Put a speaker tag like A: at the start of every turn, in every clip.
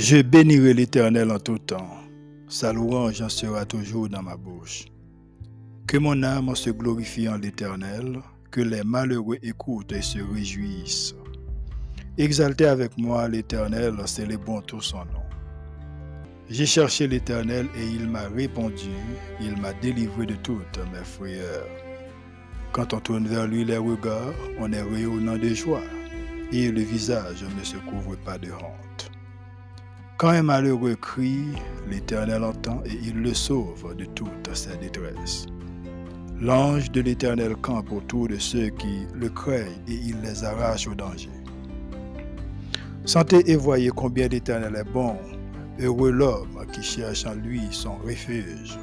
A: Je bénirai l'Éternel en tout temps. Sa louange en sera toujours dans ma bouche. Que mon âme se glorifie en l'Éternel, que les malheureux écoutent et se réjouissent. Exaltez avec moi l'Éternel, célébrons tout son nom. J'ai cherché l'Éternel et il m'a répondu, il m'a délivré de toutes mes frayeurs. Quand on tourne vers lui les regards, on est rayonnant de joie, et le visage ne se couvre pas de honte. Quand un malheureux crie, l'Éternel entend et il le sauve de toutes ses détresses. L'ange de l'Éternel campe autour de ceux qui le craignent et il les arrache au danger. Sentez et voyez combien l'Éternel est bon Heureux l'homme qui cherche en lui son refuge.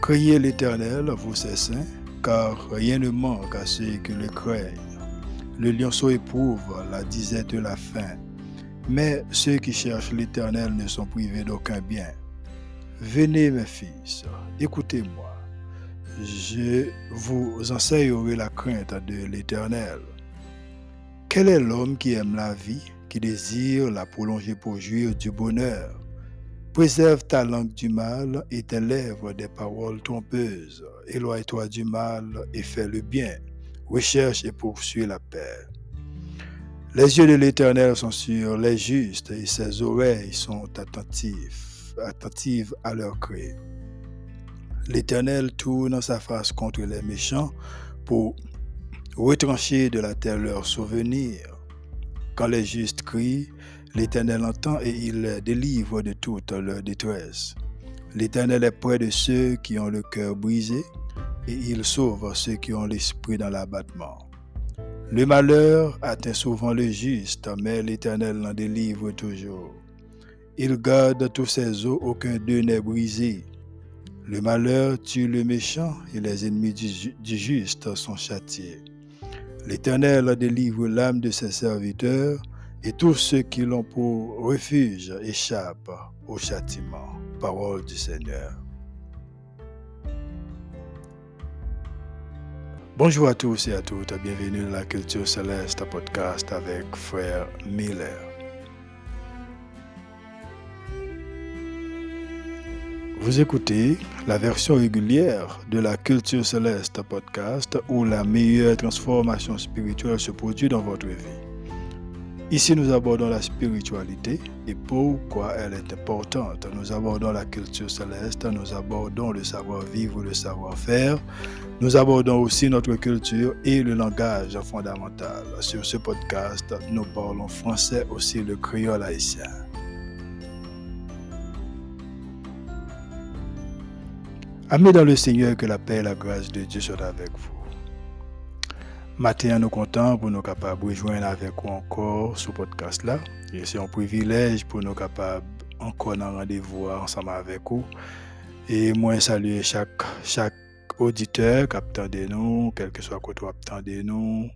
A: Criez l'Éternel, vous ses saints, car rien ne manque à ceux qui le craignent. Le lionceau éprouve la disette de la faim, mais ceux qui cherchent l'Éternel ne sont privés d'aucun bien. Venez mes fils, écoutez-moi. Je vous enseignerai la crainte de l'Éternel. Quel est l'homme qui aime la vie qui désire la prolonger pour jouir du bonheur? Préserve ta langue du mal et tes lèvres des paroles trompeuses. Éloigne-toi du mal et fais le bien. Recherche et poursuis la paix. Les yeux de l'Éternel sont sur les justes et ses oreilles sont attentives, attentives à leur cri. L'Éternel tourne sa face contre les méchants pour retrancher de la terre leurs souvenirs. Quand les justes crient, l'Éternel entend et il les délivre de toute leur détresse. L'Éternel est près de ceux qui ont le cœur brisé et il sauve ceux qui ont l'esprit dans l'abattement. Le malheur atteint souvent le juste, mais l'Éternel l'en délivre toujours. Il garde tous ses os, aucun d'eux n'est brisé. Le malheur tue le méchant et les ennemis du, du juste sont châtiés. L'Éternel délivre l'âme de ses serviteurs, et tous ceux qui l'ont pour refuge échappent au châtiment. Parole du Seigneur. Bonjour à tous et à toutes, bienvenue dans la Culture Céleste podcast avec Frère Miller. Vous écoutez la version régulière de la Culture Céleste podcast où la meilleure transformation spirituelle se produit dans votre vie. Ici, nous abordons la spiritualité et pourquoi elle est importante. Nous abordons la culture céleste, nous abordons le savoir-vivre, le savoir-faire. Nous abordons aussi notre culture et le langage fondamental. Sur ce podcast, nous parlons français, aussi le créole haïtien. Amis dans le Seigneur, que la paix et la grâce de Dieu soient avec vous. Matin, nous comptons pour nous capables de rejoindre avec vous encore ce podcast-là. Et c'est un privilège pour nous capables encore un rendez-vous ensemble avec vous. Et moi, saluer chaque, chaque auditeur qui de nous, quel que soit côté de nous,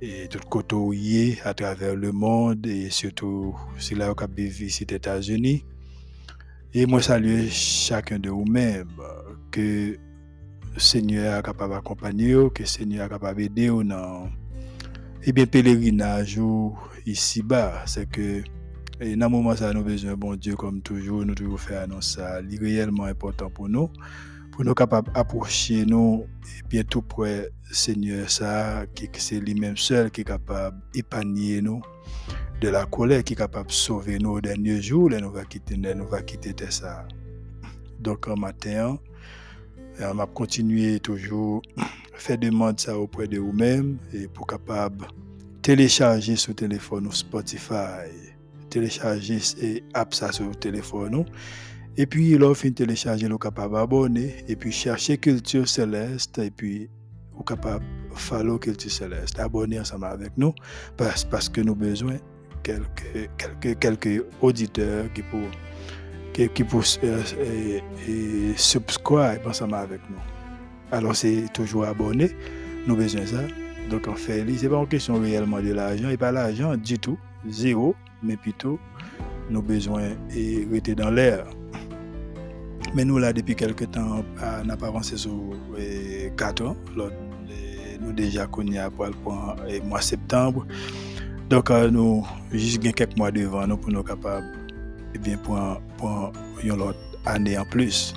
A: et tout côté à travers le monde, et surtout si là, vous avez visité les États-Unis. Et moi, saluer chacun de vous-même que Seigneur est capable d'accompagner, que le Seigneur est capable d'aider dans et bien pèlerinage ici-bas. C'est que dans un moment, ça nous besoin bon Dieu, comme toujours, nous devons faire annoncer ça. C'est réellement important pour nous, pour nous capables d'approcher nous et bien tout près Seigneur, ça, qui c'est lui-même seul qui est capable d'épargner nous de la colère qui est capable de sauver nous au dernier jour, et nous va quitter, nous va quitter ça. Donc, un matin, on va continuer toujours à faire demande ça auprès de vous-même et pour capable télécharger sur téléphone ou Spotify, télécharger et app ça sur téléphone et puis là fin télécharger le capable abonner et puis chercher culture céleste. Et puis vous capable follow culture céleste. Abonner ensemble avec nous. Parce, parce que nous avons besoin quelques, quelques, quelques auditeurs qui pour qui, qui pour euh, et, subscribe ensemble avec nous. Alors c'est toujours abonné, nous besoin de ça. Donc en fait, ce n'est pas une question réellement de l'argent, et pas l'argent du tout, zéro, mais plutôt nous besoin et rester dans l'air. Mais nous là depuis quelques temps, on pas avancé sur 4 ans. Nous déjà connus après le mois septembre. Donc, nous, juste quelques mois devant nous pour nous capables ebyen pou yon lot ane an plus.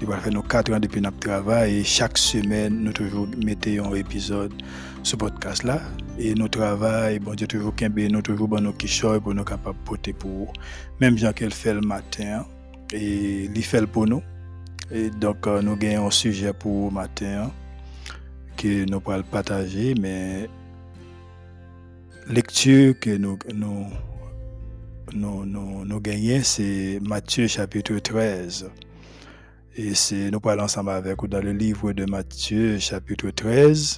A: Di wale fè nou 4 an depi nap travay, e chak semen nou toujou mette yon epizod sou podcast la. E nou travay, bon di toujou kenbe, nou toujou ban nou kishoy pou nou kapap pote pou ou. Mem jan ke l fè l maten, e li fè l pou nou. E donk nou gen yon suje pou maten, ki nou pral pataje, men lektur ke nou genyen, se Matye chapitre 13. Et c'est, nous parlons ensemble avec vous dans le livre de Matthieu, chapitre 13.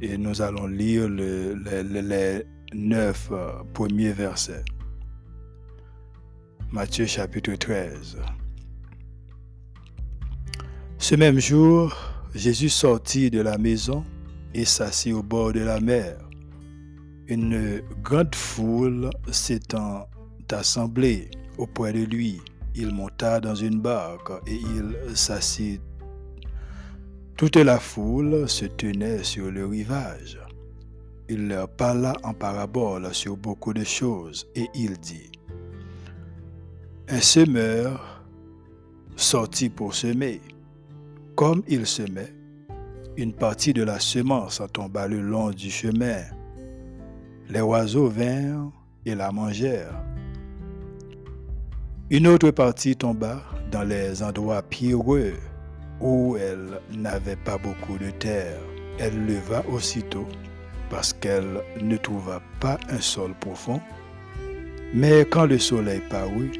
A: Et nous allons lire les neuf euh, premiers versets. Matthieu, chapitre 13. Ce même jour, Jésus sortit de la maison et s'assit au bord de la mer. Une grande foule s'étant assemblée auprès de lui il monta dans une barque et il s'assit. Toute la foule se tenait sur le rivage. Il leur parla en parabole sur beaucoup de choses et il dit, Un semeur sortit pour semer. Comme il semait, une partie de la semence tomba le long du chemin. Les oiseaux vinrent et la mangèrent. Une autre partie tomba dans les endroits pierreux où elle n'avait pas beaucoup de terre. Elle leva aussitôt parce qu'elle ne trouva pas un sol profond. Mais quand le soleil parut,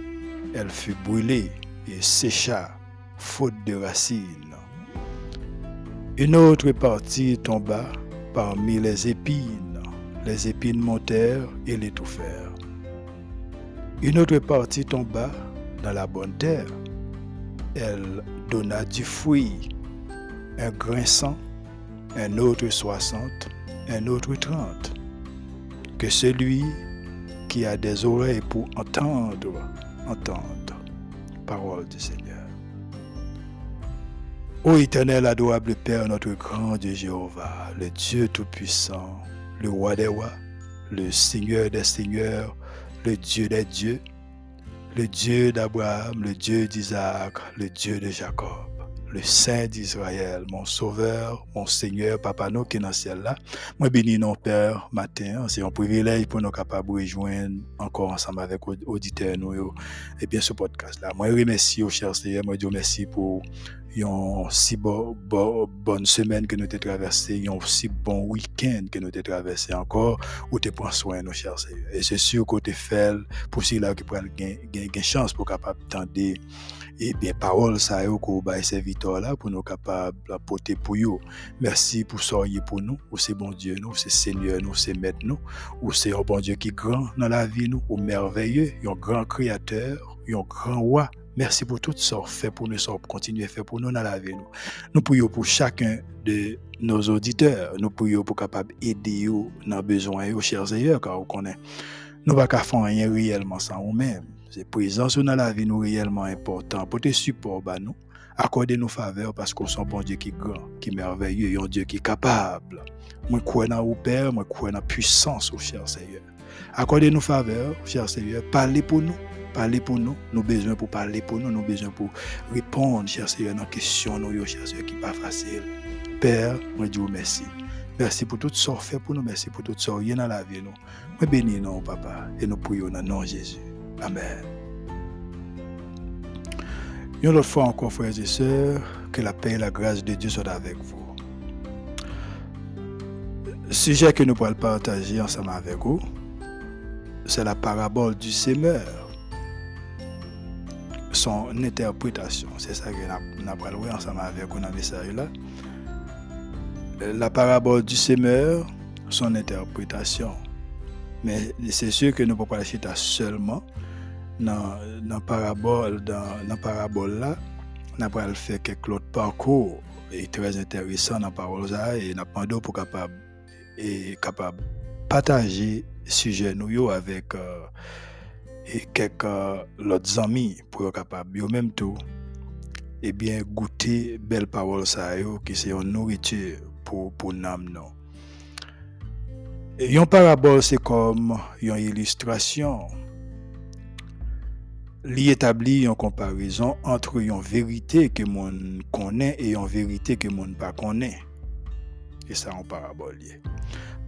A: elle fut brûlée et sécha, faute de racines. Une autre partie tomba parmi les épines. Les épines montèrent et l'étouffèrent. Une autre partie tomba dans la bonne terre. Elle donna du fruit, un grain cent, un autre soixante, un autre trente. Que celui qui a des oreilles pour entendre, entende. Parole du Seigneur. Ô éternel, adorable Père, notre grand Dieu Jéhovah, le Dieu Tout-Puissant, le roi des rois, le Seigneur des seigneurs, le Dieu des dieux, le Dieu d'Abraham, le Dieu d'Isaac, le Dieu de Jacob, le Saint d'Israël, mon Sauveur, mon Seigneur, Papa nous qui est dans le ciel là. Moi bénis nos Père matin, c'est un privilège pour nous capables de rejoindre encore ensemble avec auditeurs nous et bien ce podcast là. Moi remercie au cher Seigneur, moi dis merci pour une si bonne semaine que nous avons traversé, un si bon week-end que nous avons traversé encore, où tu prends soin nos chers Seigneur. Et c'est sûr que tu fais pour ceux là qui prennent une chance pour capable d'entendre et bien parole ça yo ko ba serviteur là pour nous capable porter pour vous. Merci pour soyez pour nous, ou c'est bon Dieu nous, c'est Seigneur nous, c'est maître nous, ou c'est un bon Dieu qui grand dans la vie nous, ou merveilleux, un grand créateur, un grand roi Merci pour tout ce fait pour nous, continuer à faire pour nous dans la vie. Nous, nous prions pour chacun de nos auditeurs. Nous prions pour capable aider dans nos besoins, chers ailleurs, car nous ne pouvons faire rien réellement sans nous-mêmes. C'est présence dans la vie nous réellement important. Pour te support, bah, nous, accorder nos faveurs parce qu'on sent bon Dieu qui est grand, qui est merveilleux, un Dieu qui est capable. Moi, crois dans Père, moi, crois dans la puissance, au cher Seigneur. Accordez nos faveurs, cher Seigneur. Parlez pour nous parler pour nous, nous besoin pour parler pour nous, nous besoin pour répondre, cher Seigneur, nos questions, nous, cher Seigneur, qui pas facile. Père, moi, vous remercie. Merci pour tout ce que fait pour nous, merci pour tout ce que dans la vie, nous. Moi, bénis nous, papa, et nous prions dans le nom de Jésus. Amen. Une autre fois encore, frères et sœurs, que la paix et la grâce de Dieu soient avec vous. Le sujet que nous pourrons partager ensemble avec vous, c'est la parabole du semeur son interprétation. C'est ça que nous avons ensemble avec vous dans message là. La parabole du semeur, son interprétation. Mais c'est sûr que nous ne pouvons pas la seulement dans la parabole, dans la parabole là. Nous avons fait quelques autres parcours et très intéressant dans la parole là et nous avons pour capable et capable partager sujet nous avec euh, et quelques autres amis pour être capable eux même tout et bien goûter belle parole ça qui c'est une nourriture pour pour l'âme non une parabole c'est comme une illustration li établit une comparaison entre une vérité que mon connaît et une vérité que mon pas connaît. Et ça en parabole.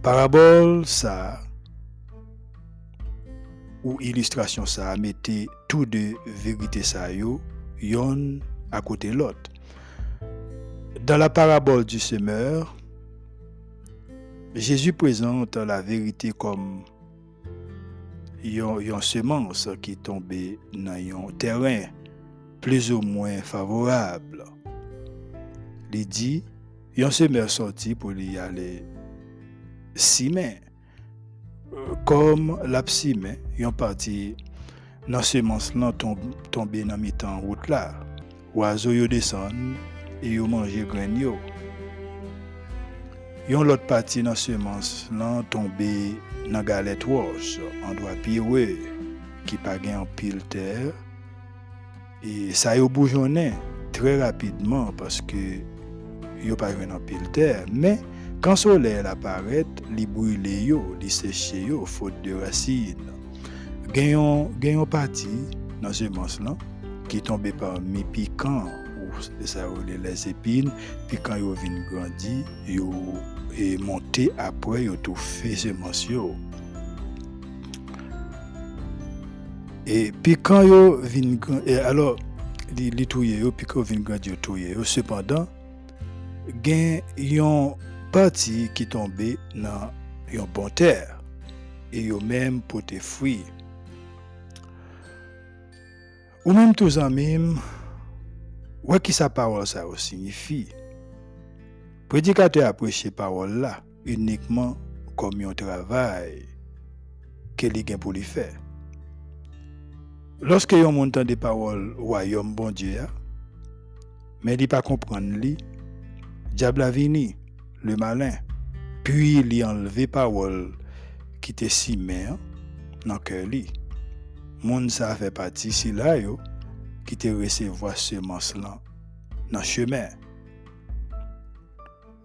A: Parabole, ça, ou illustration ça, mettait tout de vérité ça yo, yon à côté l'autre. Dans la parabole du semeur, Jésus présente la vérité comme une semence qui tombait dans un terrain plus ou moins favorable. Il dit, un semeur sorti pour y aller simer. Comme la simer, yon parti dans semence là tombé dans mi-temps route là. Oiseau yo descend et yo manger grain yo. Yon l'autre partie dans semence là tombé dans galette roche, en droit pire qui pas en pile terre et ça yo bougeonné très rapidement parce que yo pas en pile terre mais quand le soleil apparaît, il brûle yo, il sèche yo faute de racines. Gayon gayon parti dans semence là qui tombé parmi piquant ou ça les épines puis quand yo vinn grandi yo et monté après yo tout fait semence yo. Puis quand yo vinn et alors li, li touye yo puis quand vinn grandi yo touye yo cependant gen yon parti qui tombé dans yon bon terre et yo même pote fruit ou même tous en même ouais qui sa parole ça signifie prédicateur a prêché parole là uniquement comme un travail que li gen pour lui faire. Lorsque yon montant des paroles royaume bon Dieu mais il pas comprendre li diable a vini le malin. Puis il a enlevé parole qui était si mère dans cœur li moun ça fait partie si là yo qui te recevoir semence là dans chemin.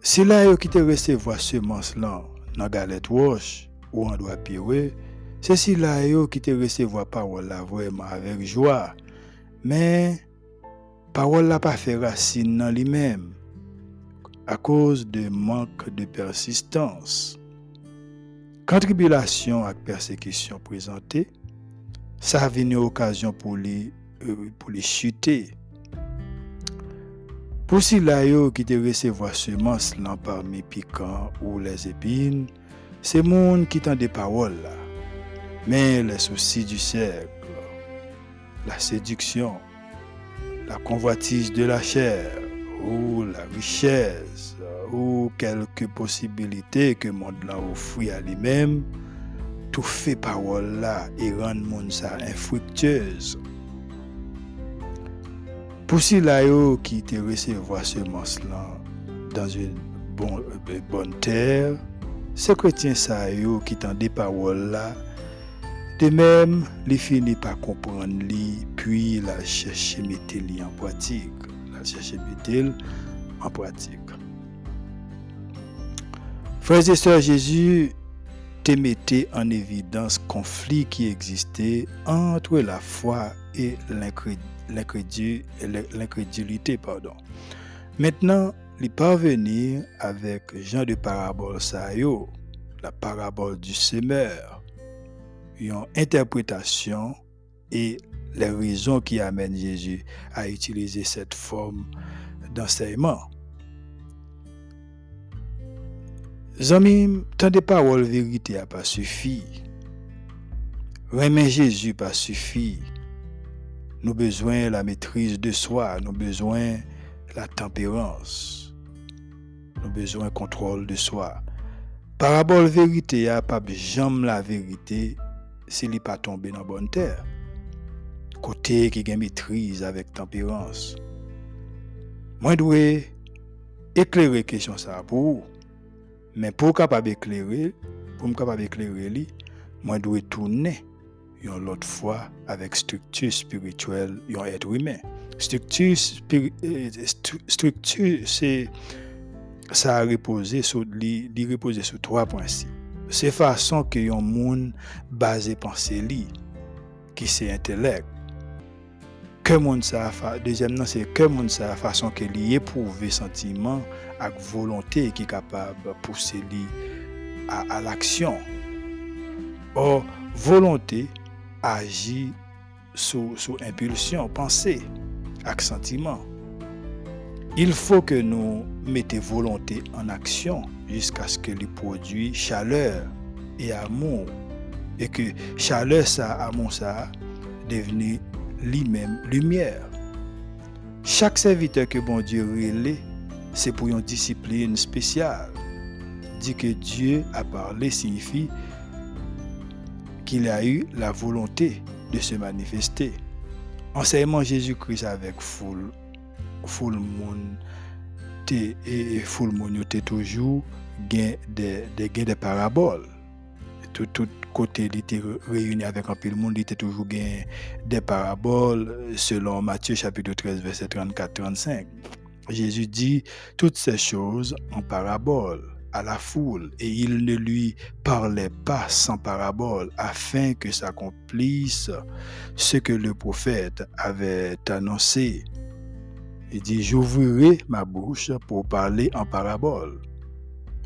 A: Si là yo qui te recevoir semence là dans galette roche ou en doit pirouer c'est si là yo qui te recevoir parole là vraiment avec joie. Mais parole là pas fait racine dans lui-même à cause de manque de persistance. Quand tribulation et persécution présentées, ça a venu occasion pour les, euh, pour les chuter. Pour si là qui te recevoir semence là parmi piquants ou les épines, c'est monde qui tend des paroles. Mais les soucis du siècle, la séduction, la convoitise de la chair, ou la richèze ou kelke posibilite ke mond la ou fwi a li mem, tou fe parol la e rande moun sa infruktyeuse. Pousi la yo ki te resevo a semans lan dan yon bon, euh, bon ter, se kretien sa yo ki tan de parol la, de mem li fini pa kompran li, pi la chèche mette li an pratik. Pratique chercher en pratique. Frères et sœurs, Jésus te mettait en évidence conflit qui existait entre la foi et l'incrédulité. Pardon. Maintenant, il parvenir avec Jean de parabole Sayo, la parabole du semeur, une interprétation et les raisons qui amènent Jésus à utiliser cette forme d'enseignement. Zami, tant de paroles vérité n'a pas suffi. Remen Jésus pas suffi. Nous besoin la maîtrise de soi, nous besoin la tempérance, nous besoin contrôle de soi. Parabole vérité a pas jamais la vérité s'il n'est pas tombé dans bonne terre côté qui a maîtrise avec tempérance. Moi, je dois éclairer question ça pour vous. Mais pour capable éclairer, pour me capable éclairer, moi, je dois tourner une autre fois avec structure spirituelle, un être humain. Structure, euh, structure c'est ça a reposé sur, reposer sur trois principes. C'est façon que un monde basé pensée li, que moun sa fa, deuxième nan c'est que moun sa façon que li éprouve sentiment ak volonté qui est capable pousser li à, à l'action. Or, volonté agit sous, impulsion, pensée, ak sentiment. Il faut que nous mettions volonté en action jusqu'à ce que lui produit chaleur et amour. Et que chaleur, ça, amour, ça, devenu lui-même lumière. Chaque serviteur que bon Dieu relève, c'est pour une discipline spéciale. Dit que Dieu a parlé signifie qu'il a eu la volonté de se manifester. Enseignement Jésus-Christ avec foule, foule monde et foule monde toujours des paraboles. Tout, tout côté il était réuni avec un peu de monde, il était toujours gain des paraboles selon Matthieu chapitre 13 verset 34-35. Jésus dit toutes ces choses en paraboles à la foule et il ne lui parlait pas sans parabole afin que s'accomplisse ce que le prophète avait annoncé. Il dit, j'ouvrirai ma bouche pour parler en parabole.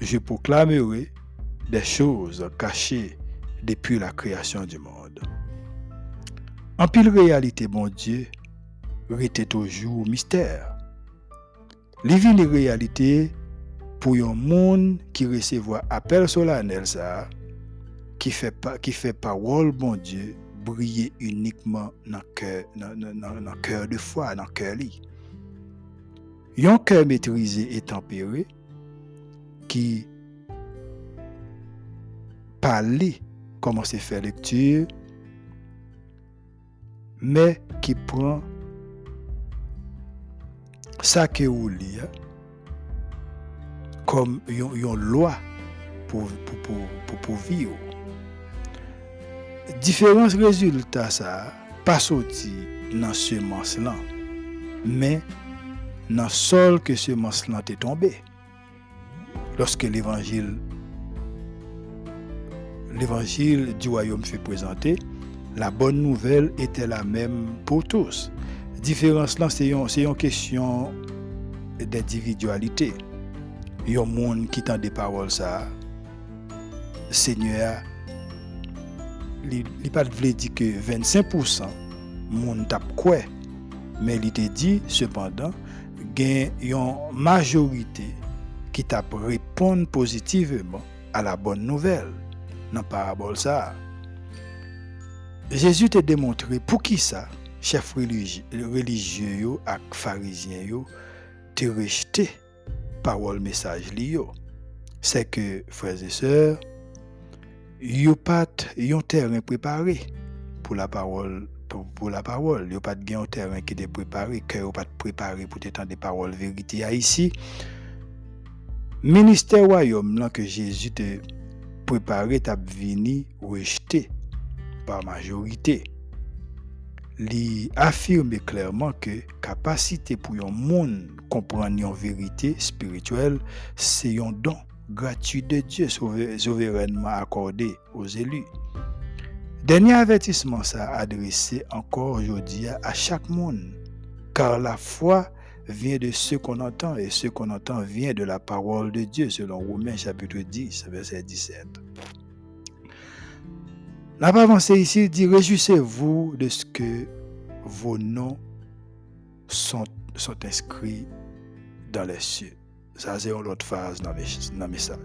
A: Je proclamerai des choses cachées depuis la création du monde. En pile réalité, bon Dieu, était toujours mystère. Les villes réalité pour un monde qui recevoir appel solennel ça qui fait qui fait parole bon Dieu briller uniquement dans cœur dans cœur de foi dans cœur li un cœur maîtrisé et tempéré qui parler comment c'est faire lecture mais qui prend ça que vous lit comme une loi pour, pour, pour, pour vivre. Différents résultats, ça, pas sorti dans ce semence-là, mais dans le sol que ce semence-là est tombé. Lorsque l'évangile l'évangile du royaume fut présenté, la bonne nouvelle était la même pour tous. Différence là, c'est une, question d'individualité yon monde qui tend des paroles Seigneur il li pas dire que 25% monde tap quoi mais il te dit cependant gen une majorité qui t'a répondre positivement à la bonne nouvelle dans parabole ça. Jésus t'a démontré pour qui ça? Chef religieux et pharisiens yo te rejeté parole message li c'est que frères et sœurs yo pas un terrain préparé pour la parole pour, la parole. Yo terrain qui est préparé que pas préparé pour t'entendre des paroles vérité ici ministère royaume là que Jésus te préparé t'a vini rejeté par majorité li affirme clairement que capacité pour un monde comprendre une vérité spirituelle, c'est un don gratuit de Dieu souverainement accordé aux élus. Dernier avertissement ça adressé encore aujourd'hui à chaque monde, car la foi vient de ce qu'on entend et ce qu'on entend vient de la parole de Dieu selon Romains chapitre 10 verset 17. La avancée ici dit Réjouissez-vous de ce que vos noms sont, sont inscrits dans les cieux. Ça, c'est une autre phase dans le message.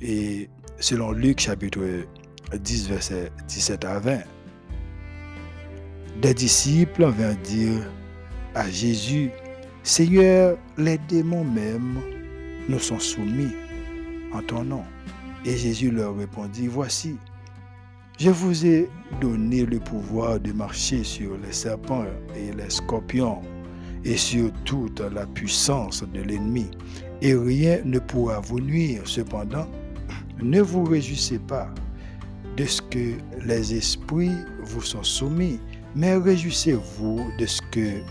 A: Et selon Luc chapitre 10, verset 17 à 20, des disciples vinrent dire à Jésus, Seigneur, les démons même nous sont soumis en ton nom. Et Jésus leur répondit, Voici, je vous ai donné le pouvoir de marcher sur les serpents et les scorpions et sur toute la puissance de l'ennemi. Et rien ne pourra vous nuire. Cependant, ne vous réjouissez pas de ce que les esprits vous sont soumis, mais réjouissez-vous de ce que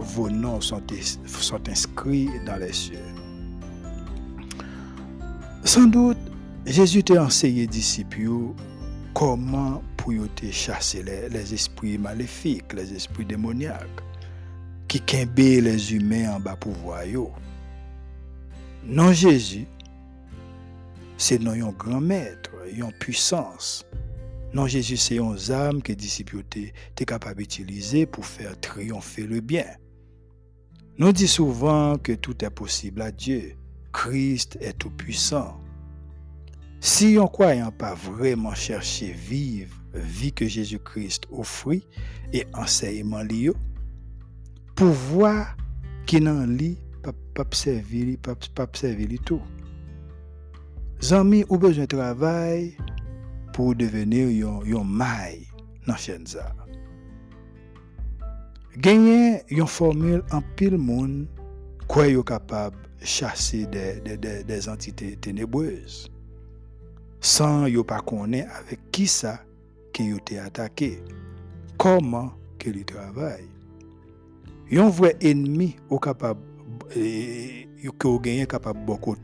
A: vos noms sont, inscrits dans les cieux. Sans doute, Jésus t'a enseigné disciples comment pour chasser les, esprits maléfiques, les esprits démoniaques, qui kembe les humains en bas pouvoir. Non Jésus, c'est non un grand maître, une puissance. Non Jésus, c'est une âme que les disciples étaient capables d'utiliser pour faire triompher le bien. Nous dit souvent que tout est possible à Dieu. Christ est tout puissant. Si on croyant pas vraiment chercher vivre vie que Jésus-Christ offrit et enseignement lié, pouvoir qui n'en lit pas servir pas servir tout. Zami ou besoin de travail pour devenir yon, yon maille dans chaîne Gagner une formule en pile monde quoi yo capable chasser des, entités ténébreuses? Sans yo pas connaître avec qui ça yo été attaqué. Comment il travaille un vrai ennemi capable que vous gagné capable beaucoup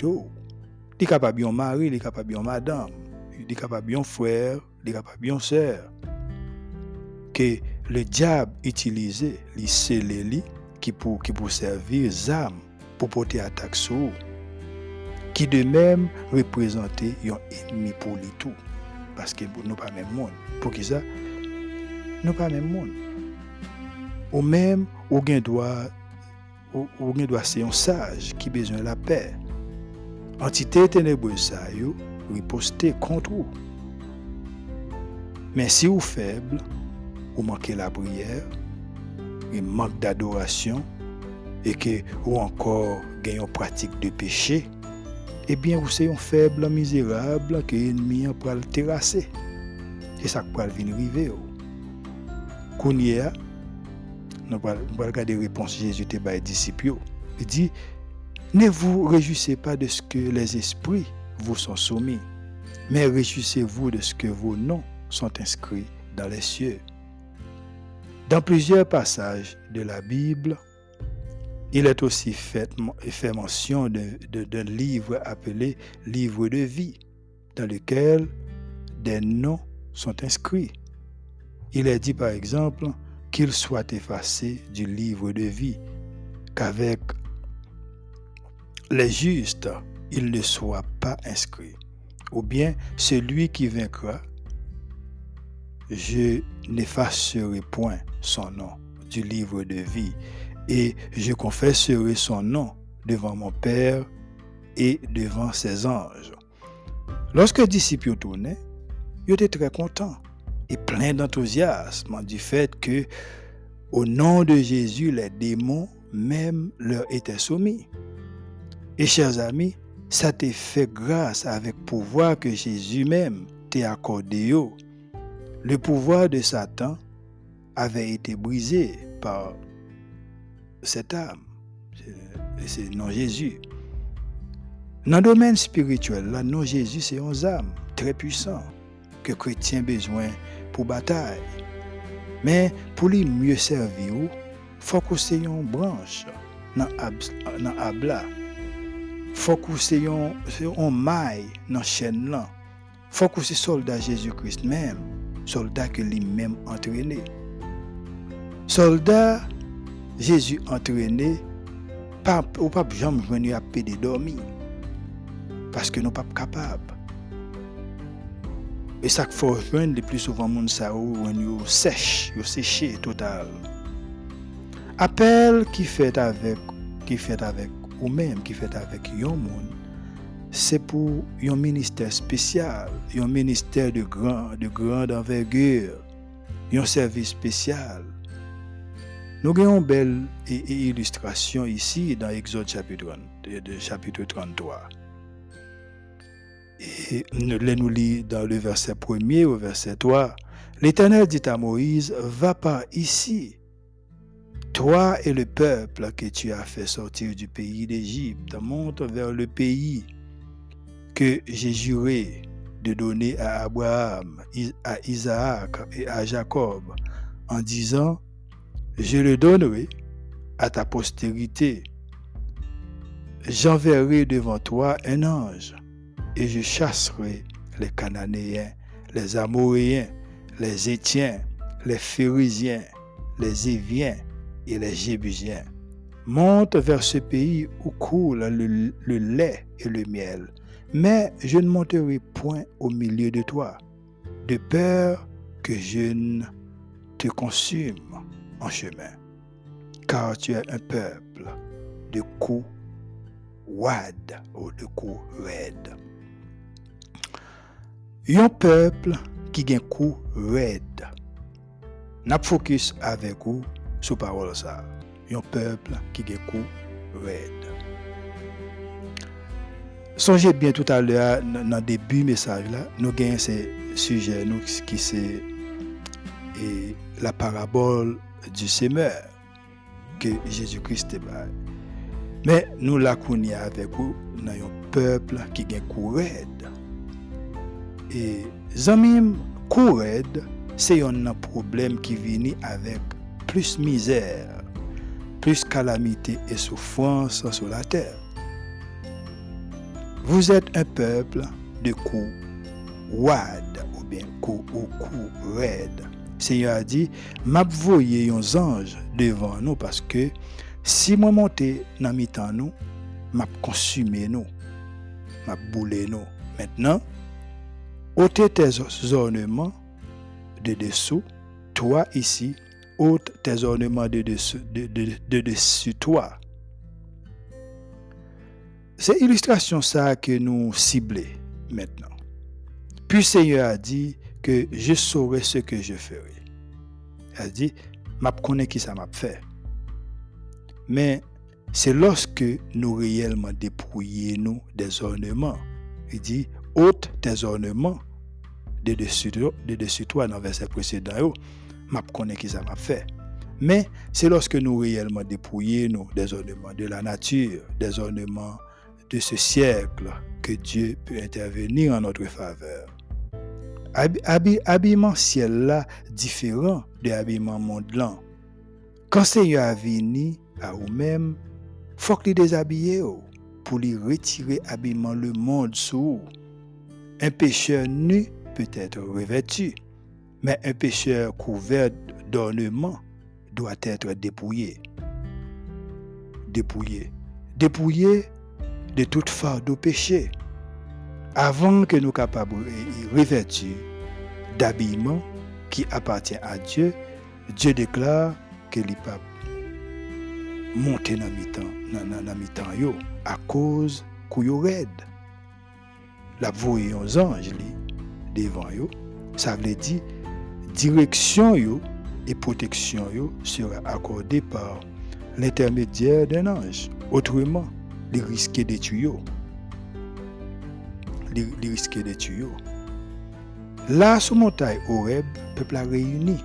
A: il est capable de mari, il est capable de madame, il est capable de frère, il est capable de sœur. Que le diable utilisait les scellés qui pour, qui pour servir âmes pour porter attaque sur qui de même représentait un ennemi pour lui tout. Parce que nous pas même monde. Pour qui ça Nous pas même monde. Ou même, ou bien doit, ou, ou doit c'est un sage qui besoin de la paix. Entité ténébreuse ça riposter contre vous. Mais si vous faible, ou manquez la prière, il manque d'adoration et que ou encore gagne une pratique de péché, eh bien vous êtes un faible misérable que l'ennemi pour le terrasser. C'est ça peut venir arriver. Kounia, nous allons regarder la réponse Jésus à disciples. Il dit Ne vous réjouissez pas de ce que les esprits vous sont soumis, mais réjouissez-vous de ce que vos noms sont inscrits dans les cieux. Dans plusieurs passages de la Bible, il est aussi fait, mention d'un livre appelé Livre de vie, dans lequel des noms sont inscrits. Il est dit par exemple qu'il soit effacé du livre de vie, qu'avec les justes, il ne soit pas inscrit. Ou bien celui qui vaincra, je n'effacerai point son nom du livre de vie et je confesserai son nom devant mon Père et devant ses anges. Lorsque les disciples tournaient, ils étaient très contents et pleins d'enthousiasme du fait que, au nom de Jésus, les démons même leur étaient soumis. Et chers amis, ça t'est fait grâce avec pouvoir que Jésus même t'a accordé. Le pouvoir de Satan avait été brisé par cette âme. C'est non Jésus. Dans le domaine spirituel, là, non Jésus, c'est une âme très puissant que chrétien besoin pour bataille. Mais pour lui mieux servir, il faut que c'est une branche dans l'abla faut que c'est un maille dans la chaîne là. faut que c'est soldat Jésus-Christ même, soldat que lui-même entraîné. Soldat, Jésus entraîné, pape, ou pape Jean venu à paix de dormir. Parce que nous pas capables. Et ça qu'il faut rejoindre le plus souvent, monde ça ou on sèche, on séché total. Appel qui fait avec, qui fait avec ou même qui fait avec yon monde, c'est pour un ministère spécial, un ministère de grande de grande envergure, un service spécial. Nous avons une belle illustration ici dans Exode chapitre, chapitre 33. Et nous lit dans le verset 1er au verset 3. L'Éternel dit à Moïse, va pas ici, toi et le peuple que tu as fait sortir du pays d'Égypte, monte vers le pays que j'ai juré de donner à Abraham, à Isaac et à Jacob, en disant, je le donnerai à ta postérité. J'enverrai devant toi un ange, et je chasserai les Cananéens, les Amoréens, les Étiens, les Phérésiens, les Éviens et les Jébusiens. Monte vers ce pays où coule le, le lait et le miel. Mais je ne monterai point au milieu de toi, de peur que je ne te consume en chemin. Car tu es un peuple de coups wad ou de coups raides. Un peuple qui a un coup raide. N'a focus avec vous sur parole ça. Un peuple qui a un coup raide. Songez bien tout à l'heure dans le début message là, nous avons ce sujet nous, qui c'est la parabole du semeur que Jésus-Christ est Mais nous la connaissons avec vous dans un peuple qui coup raide. Et zamim koured, c'est un problème qui vient avec plus misère, plus calamité et souffrance sur la terre. Vous êtes un peuple de coups ou bien coups ou coups. Seigneur a dit, m'a voyé un ange devant nous parce que si moi monter dans mi-temps nous, m'a consumé nous, m'a boulé nous. Maintenant, ôtez tes ornements de dessous, toi ici, ôte tes ornements de dessus, de, dessus toi. C'est illustration ça que nous ciblons maintenant. Puis Seigneur a dit que je saurai ce que je ferai. A dit, m'a connais qui ça m'a fait. Mais c'est lorsque nous réellement dépouillons nous des ornements. Il dit, ôte tes ornements de dessus, de dessus toi dans le verset précédent, m'a connais qui ça m'a fait. Mais c'est lorsque nous réellement dépouillons nous des ornements de la nature, des ornements de ce siècle que Dieu peut intervenir en notre faveur. Habillement ciel là différent de habillement monde là. Quand Seigneur a venu à vous-même, faut que déshabiller pour lui retirer habillement le monde sous. Un pécheur nu peut être revêtu, mais un pécheur couvert d'ornements doit être dépouillé. Dépouillé. Dépouillé de toute fardeau péché. Avant que nous capables de revêtir d'habillement qui appartient à Dieu, Dieu déclare que les papes monter dans mi temps à cause qu'on raide. La voyez aux anges devant yo, ça veut dire direction yo et protection yo sera accordée par l'intermédiaire d'un ange. Autrement, les risques de Les, risques de tuer. Là, sur montagne Horeb, le peuple a réuni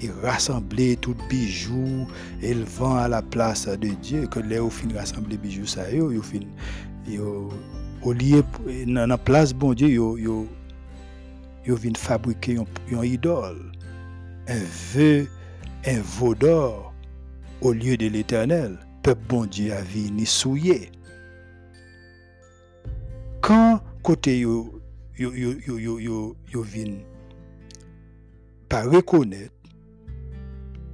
A: et rassemblé tout le vent à la place de Dieu. Que les au fin rassembler bijoux ça yo, yo fin yo au lieu dans la place bon Dieu yo yo yo vin fabriquer un idole, un vœu, un veau d'or au lieu de l'éternel. Peuple bon Dieu a vini souillé. Quand côté yo yo yo yo yo yo, vin pas reconnaître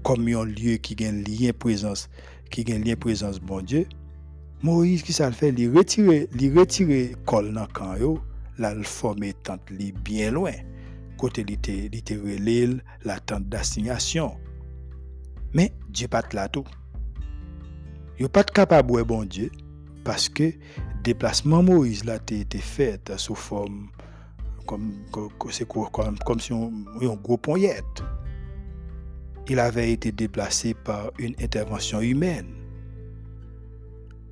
A: comme un lieu qui gagne lien présence qui gagne lien bon Dieu. Moïse qui ça le fait? Retirer il retirer col dans yo. La forme tente li bien loin. Côté li la tente d'assignation. Mais Dieu pas là tout. Yo pas capable bon Dieu parce que déplacement Moïse là été fait sous forme comme comme, comme si on, un gros poignette il avait été déplacé par une intervention humaine.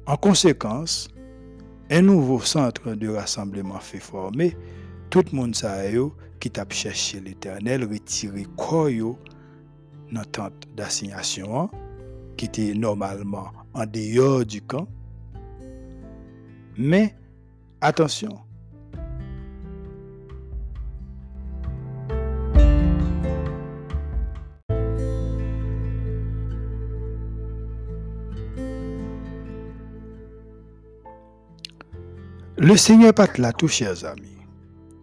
A: En conséquence, un nouveau centre de rassemblement fait former, tout le monde qui t'a cherché l'Éternel, retiré quoi dans tente d'assignation, qui était normalement en dehors du camp. Mais attention, Le Seigneur pas là, tous chers amis.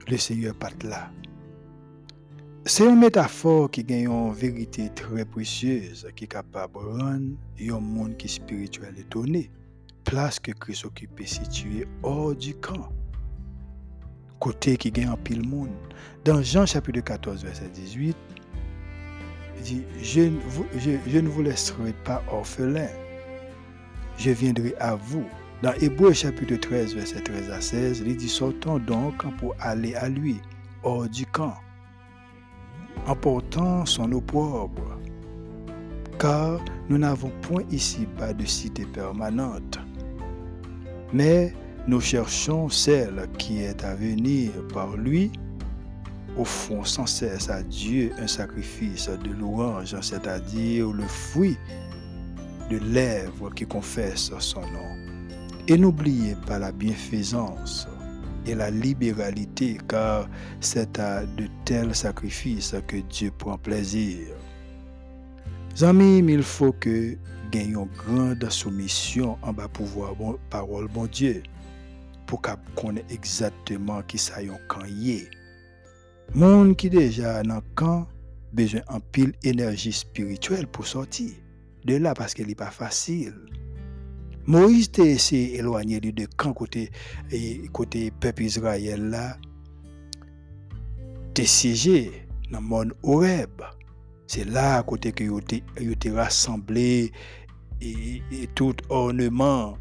A: Le Seigneur pas là. Se yon metafor ki gen yon verite tre precyeuse ki kapab ran yon moun ki spirituel etone, plas ke kris okipe situye or di kan. Kote ki gen an pil moun. Dan Jean chapitre 14 verset 18, di, je ne vous laisserai pas orphelin, je viendrai à vous. Dans Hébreu chapitre 13 verset 13 à 16, il dit, sortons donc pour aller à lui, hors du camp emportant son opprobre, car nous n'avons point ici-bas de cité permanente, mais nous cherchons celle qui est à venir par lui, offrons sans cesse à Dieu un sacrifice de louange, c'est-à-dire le fruit de lèvres qui confessent son nom. Et n'oubliez pas la bienfaisance et la libéralité, car c'est à de tels sacrifices que Dieu prend plaisir. Amis, il faut que gagnons grande soumission en bas pouvoir parole bon Dieu pour qu'on ait exactement qui ça y Monde qui déjà dans camp besoin en énergie spirituelle pour sortir de là parce qu'il n'est pas facile. Moïse ese elwanye li de kan kote, kote pep Israel la, te siye nan moun Oreb. Se la kote ke yo te, rassemble, e, e tout orneman,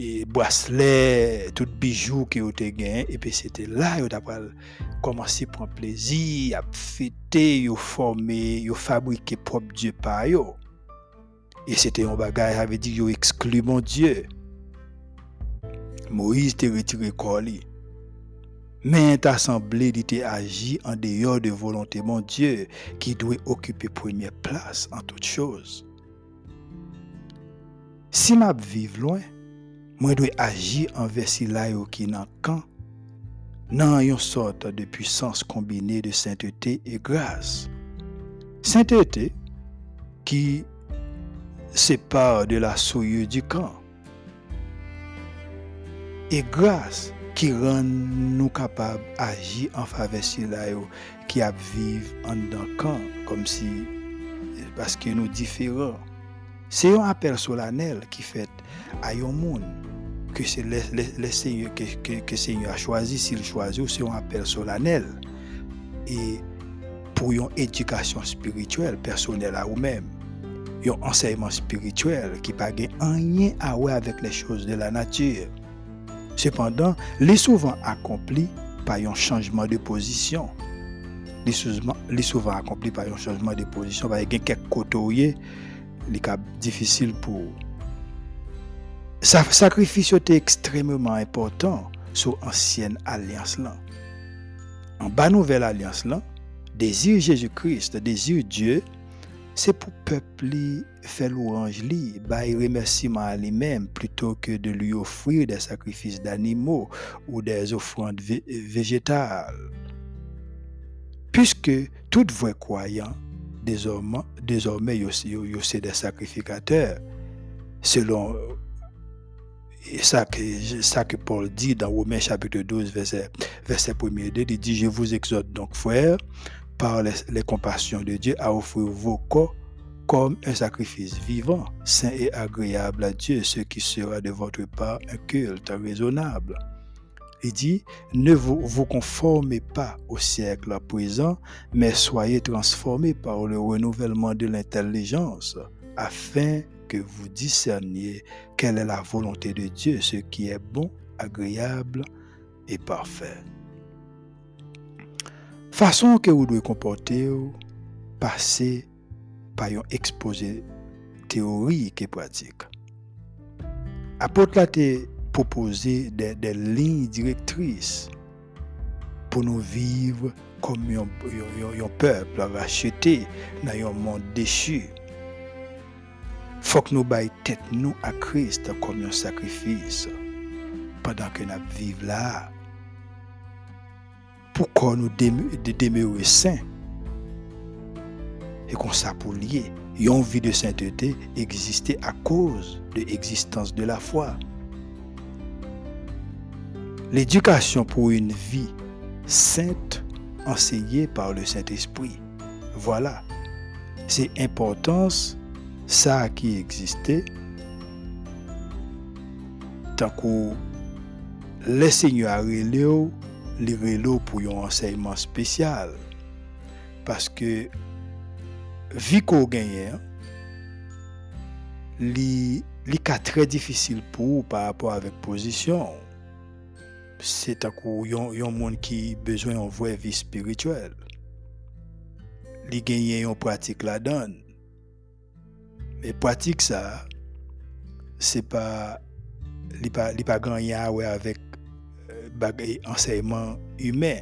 A: e boasle, tout bijou ke yo te gen, pe se te la yo tapal komanse pran plezi, ap fete, yo forme, yo fabrike prop die pa yo. E se te yon bagay ave di yo eksklu mon diyo. Moïse te retire koli. Retiré corps Mais assemblée était agi en dehors de volonté mon Dieu qui doit occuper première place en toutes choses. Si m'a vivre loin, moi dois agir envers si là qui nan une sorte de puissance combinée de sainteté et grâce. Sainteté qui pas de la souillure du camp. Et ki ran nou kapab aji an fave sila yo ki ap viv an dan kan, kom si paske nou diferan. Se yon apel solanel ki fet a yon moun, ke se yon a chwazi, si yon chwazi ou se yon apel solanel, e pou yon edikasyon spirituel, personel a ou men, yon enseyman spirituel ki pa gen anyen awe avèk le chos de la natyre, Cependant, les souvent accompli par un changement de position. Les souvent, souvent accompli par un changement de position, par quelques côtés, les difficile pour. Sa sacrifice était extrêmement important sur l'ancienne alliance là. En bas nouvelle alliance là, désir Jésus-Christ, désir Dieu, c'est pour peuple faire louange li, bail remerciement à lui-même plutôt que de lui offrir des sacrifices d'animaux ou des offrandes végétales. Puisque tout vrai croyant, désormais, désormais c'est des sacrificateurs, selon ça que, ça que Paul dit dans Romains chapitre 12, verset, verset 1 il dit, je vous exhorte donc, frères, par les, compassions de Dieu à offrir vos corps comme un sacrifice vivant, saint et agréable à Dieu, ce qui sera de votre part un culte raisonnable. Il dit, ne vous, conformez pas au siècle présent, mais soyez transformés par le renouvellement de l'intelligence, afin que vous discerniez quelle est la volonté de Dieu, ce qui est bon, agréable et parfait. Façon que vous devez comporter, passer pa yon ekspoze teori ke pratik. Apot la te propose de, de lin direktris pou nou viv kom yon, yon, yon, yon pepl rachete nan yon moun deshu. Fok nou bay tet nou a Krist kom yon sakrifis padan ke nap viv la. Pou kon nou demewe de, de sen et qu'on ça pour lier. Une vie de sainteté existait à cause de l'existence de la foi. L'éducation pour une vie sainte enseignée par le Saint-Esprit Voilà. C'est importance ça qui existait tant que les seigneurs reléo, les pour un enseignement spécial. Parce que, vi ko genyen, li, li ka tre difisil pou ou par rapport avek pozisyon. Se takou yon, yon moun ki bezwen yon vwe vi spirituel. Li genyen yon pratik la don. Me pratik sa, se pa, li pa, li pa ganyan we avek euh, bagay enseyman yume.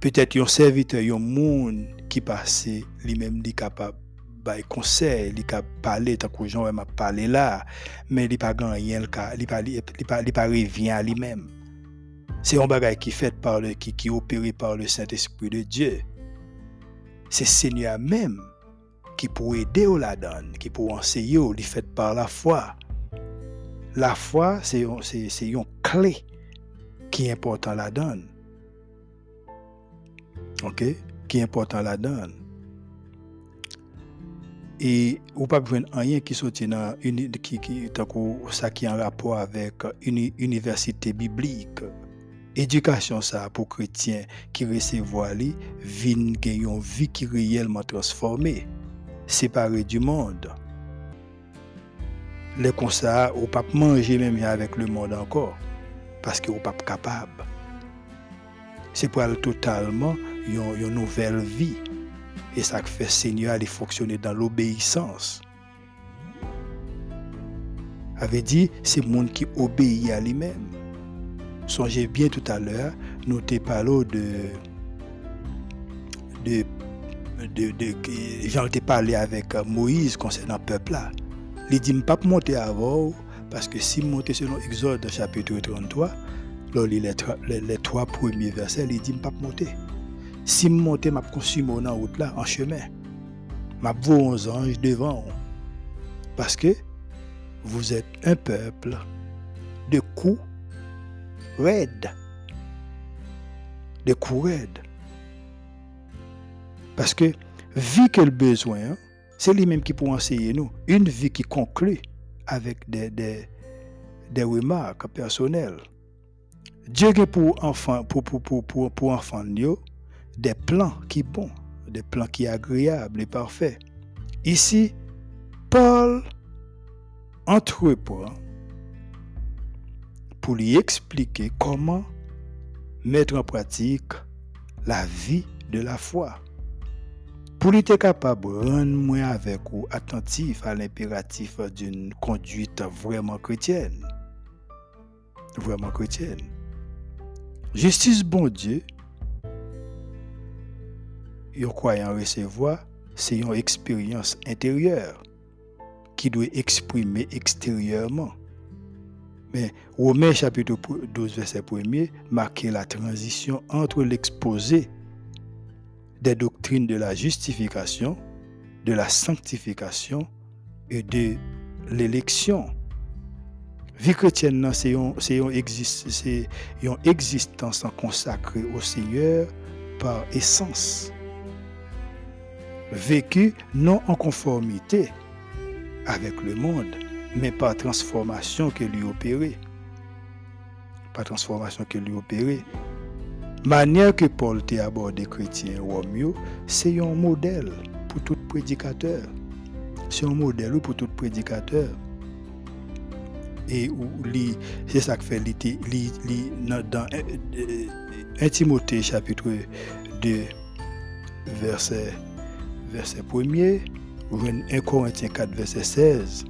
A: Petet yon servite yon moun qui passe, lui-même li capable bay conseil, li ka parler tant que Jean m'a parlé là, mais il pas le cas, il pas il pas il lui-même. C'est un bagage qui fait par le qui qui opéré par le Saint-Esprit de Dieu. C'est Seigneur même qui pour aider au la donne, qui pour enseigner, il fait par la foi. La foi, c'est une clé qui est important la donne. OK? Qui est important donne. Et ou pas besoin rien qui une qui qui ça qui en rapport avec une université biblique. Éducation ça pour chrétiens qui recevoir vin une vie qui réellement transformée, séparée du monde. Les ça, ou pas manger même avec le monde encore parce que ou pas capable. C'est pour totalement une, nouvelle vie et ça fait Seigneur aller fonctionner dans l'obéissance. Avait dit, c'est le monde qui obéit à lui-même. Songez bien tout à l'heure, nous t'ai parlé de, de, de, de, Jean parlé avec Moïse concernant le peuple là. Il dit, pas monter avant, parce que si monter selon Exode chapitre 33, les, trois premiers versets, il dit, pas monter. Si je monte, je là, en chemin. Je vois un ange devant. Parce que vous êtes un peuple de coups raides. De coups raides. Parce que, vie que le besoin, c'est lui-même qui peut enseigner nous. Une vie qui conclut avec des remarques personnelles. Dieu est pour enfants, pour, pour, pour, pour, pour enfants, des plans qui bons, des plans qui agréables et parfaits. Ici, Paul entreprend pour lui expliquer comment mettre en pratique la vie de la foi. Pour lui être capable de rendre moins avec ou attentif à l'impératif d'une conduite vraiment chrétienne. Vraiment chrétienne. Justice bon Dieu yon croyant recevoir, c'est une expérience intérieure qui doit exprimer extérieurement. Mais Romains chapitre 12, verset 1 marque la transition entre l'exposé des doctrines de la justification, de la sanctification et de l'élection. Vie chrétienne, c'est une existence consacrée au Seigneur par essence vécu non en conformité avec le monde, mais par transformation que lui opérait. Par transformation que lui opérait. Manière que Paul t'a abordé chrétien Romeo, c'est un modèle pour tout prédicateur. C'est un modèle pour tout prédicateur. Et c'est ça que fait dans 1 Timothée chapitre 2, verset verset 1er, 1 Corinthiens 4, verset 16,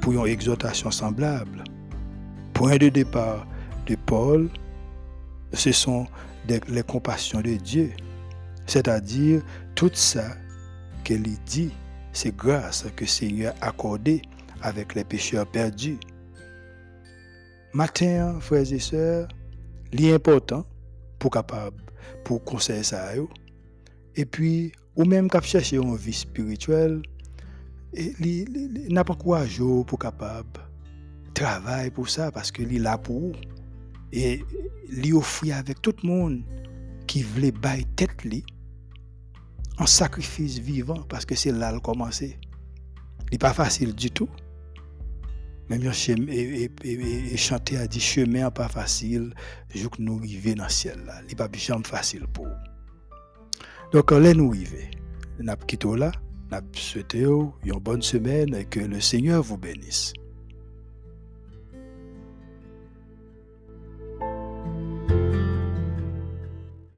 A: pour une exhortation semblable. Point de départ de Paul, ce sont les compassions de Dieu. C'est-à-dire, tout ça qu'il dit, c'est grâce que le Seigneur a accordé avec les pécheurs perdus. Matin, frères et sœurs, l'important pour capable pour conseiller ça. Et puis, ou même qui cherche une vie spirituelle, il n'a pas courage pour capable travail pour ça parce que est là pour vous. et lui offrir avec tout le monde qui voulait bailler tête lui en sacrifice vivant parce que c'est là le commencer. n'est pas facile du tout. Même yon cheme, et, et, et, chanter a dit chemin pas facile, jouk nous dans le ciel là. n'est pas jamais facile pour vous. Donc, allez nous arrivons. Nous là. Nous souhaitons une bonne semaine et que le Seigneur vous bénisse.